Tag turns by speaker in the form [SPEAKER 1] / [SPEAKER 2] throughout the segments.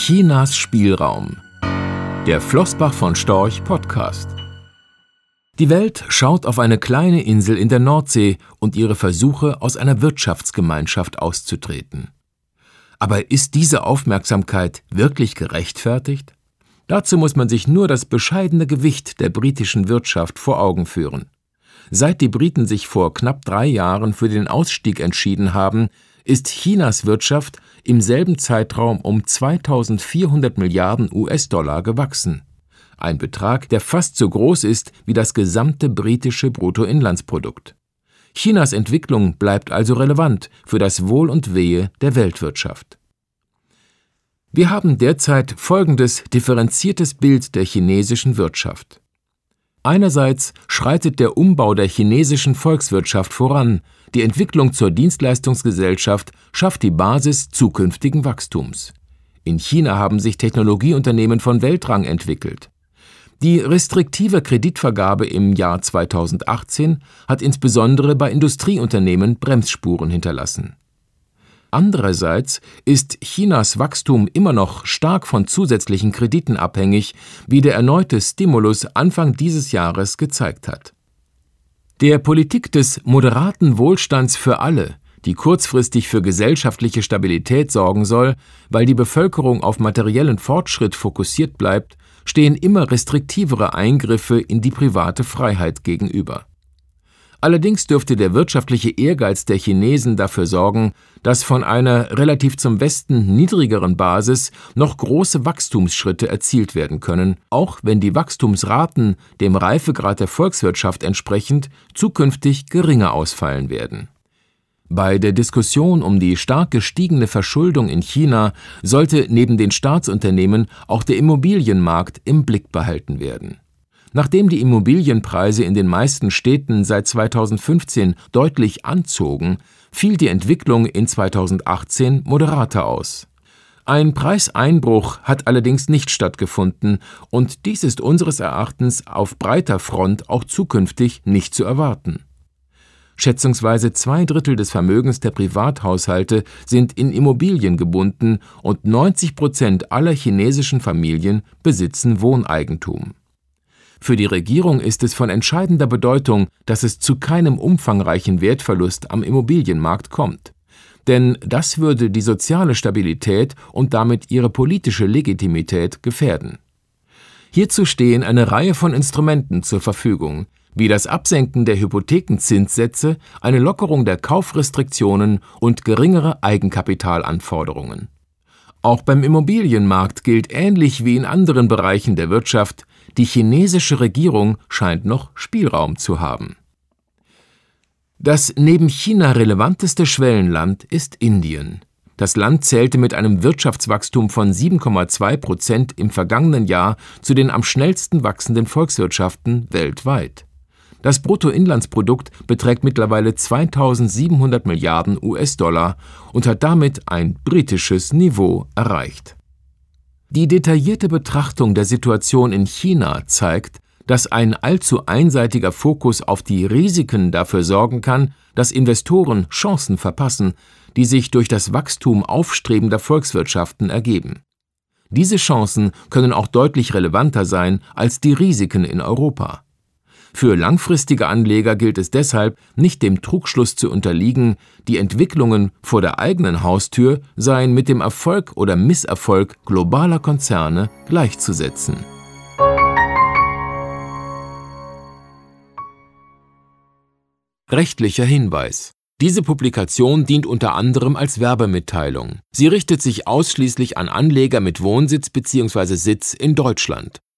[SPEAKER 1] Chinas Spielraum. Der Flossbach von Storch Podcast. Die Welt schaut auf eine kleine Insel in der Nordsee und ihre Versuche, aus einer Wirtschaftsgemeinschaft auszutreten. Aber ist diese Aufmerksamkeit wirklich gerechtfertigt? Dazu muss man sich nur das bescheidene Gewicht der britischen Wirtschaft vor Augen führen. Seit die Briten sich vor knapp drei Jahren für den Ausstieg entschieden haben, ist Chinas Wirtschaft im selben Zeitraum um 2400 Milliarden US-Dollar gewachsen. Ein Betrag, der fast so groß ist wie das gesamte britische Bruttoinlandsprodukt. Chinas Entwicklung bleibt also relevant für das Wohl und Wehe der Weltwirtschaft. Wir haben derzeit folgendes differenziertes Bild der chinesischen Wirtschaft. Einerseits schreitet der Umbau der chinesischen Volkswirtschaft voran, die Entwicklung zur Dienstleistungsgesellschaft schafft die Basis zukünftigen Wachstums. In China haben sich Technologieunternehmen von Weltrang entwickelt. Die restriktive Kreditvergabe im Jahr 2018 hat insbesondere bei Industrieunternehmen Bremsspuren hinterlassen. Andererseits ist Chinas Wachstum immer noch stark von zusätzlichen Krediten abhängig, wie der erneute Stimulus Anfang dieses Jahres gezeigt hat. Der Politik des moderaten Wohlstands für alle, die kurzfristig für gesellschaftliche Stabilität sorgen soll, weil die Bevölkerung auf materiellen Fortschritt fokussiert bleibt, stehen immer restriktivere Eingriffe in die private Freiheit gegenüber. Allerdings dürfte der wirtschaftliche Ehrgeiz der Chinesen dafür sorgen, dass von einer relativ zum Westen niedrigeren Basis noch große Wachstumsschritte erzielt werden können, auch wenn die Wachstumsraten dem Reifegrad der Volkswirtschaft entsprechend zukünftig geringer ausfallen werden. Bei der Diskussion um die stark gestiegene Verschuldung in China sollte neben den Staatsunternehmen auch der Immobilienmarkt im Blick behalten werden Nachdem die Immobilienpreise in den meisten Städten seit 2015 deutlich anzogen, fiel die Entwicklung in 2018 moderater aus. Ein Preiseinbruch hat allerdings nicht stattgefunden, und dies ist unseres Erachtens auf breiter Front auch zukünftig nicht zu erwarten. Schätzungsweise zwei Drittel des Vermögens der Privathaushalte sind in Immobilien gebunden und 90 Prozent aller chinesischen Familien besitzen Wohneigentum. Für die Regierung ist es von entscheidender Bedeutung, dass es zu keinem umfangreichen Wertverlust am Immobilienmarkt kommt. Denn das würde die soziale Stabilität und damit ihre politische Legitimität gefährden. Hierzu stehen eine Reihe von Instrumenten zur Verfügung, wie das Absenken der Hypothekenzinssätze, eine Lockerung der Kaufrestriktionen und geringere Eigenkapitalanforderungen. Auch beim Immobilienmarkt gilt ähnlich wie in anderen Bereichen der Wirtschaft, die chinesische Regierung scheint noch Spielraum zu haben. Das neben China relevanteste Schwellenland ist Indien. Das Land zählte mit einem Wirtschaftswachstum von 7,2 Prozent im vergangenen Jahr zu den am schnellsten wachsenden Volkswirtschaften weltweit. Das Bruttoinlandsprodukt beträgt mittlerweile 2700 Milliarden US-Dollar und hat damit ein britisches Niveau erreicht. Die detaillierte Betrachtung der Situation in China zeigt, dass ein allzu einseitiger Fokus auf die Risiken dafür sorgen kann, dass Investoren Chancen verpassen, die sich durch das Wachstum aufstrebender Volkswirtschaften ergeben. Diese Chancen können auch deutlich relevanter sein als die Risiken in Europa. Für langfristige Anleger gilt es deshalb, nicht dem Trugschluss zu unterliegen, die Entwicklungen vor der eigenen Haustür seien mit dem Erfolg oder Misserfolg globaler Konzerne gleichzusetzen. Rechtlicher Hinweis diese Publikation dient unter anderem als Werbemitteilung. Sie richtet sich ausschließlich an Anleger mit Wohnsitz bzw. Sitz in Deutschland.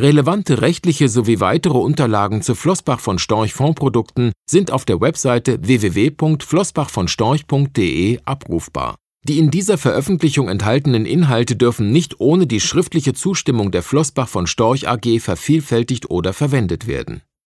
[SPEAKER 1] Relevante rechtliche sowie weitere Unterlagen zu Flossbach von Storch Fondsprodukten sind auf der Webseite www.flossbachvonstorch.de abrufbar. Die in dieser Veröffentlichung enthaltenen Inhalte dürfen nicht ohne die schriftliche Zustimmung der Flossbach von Storch AG vervielfältigt oder verwendet werden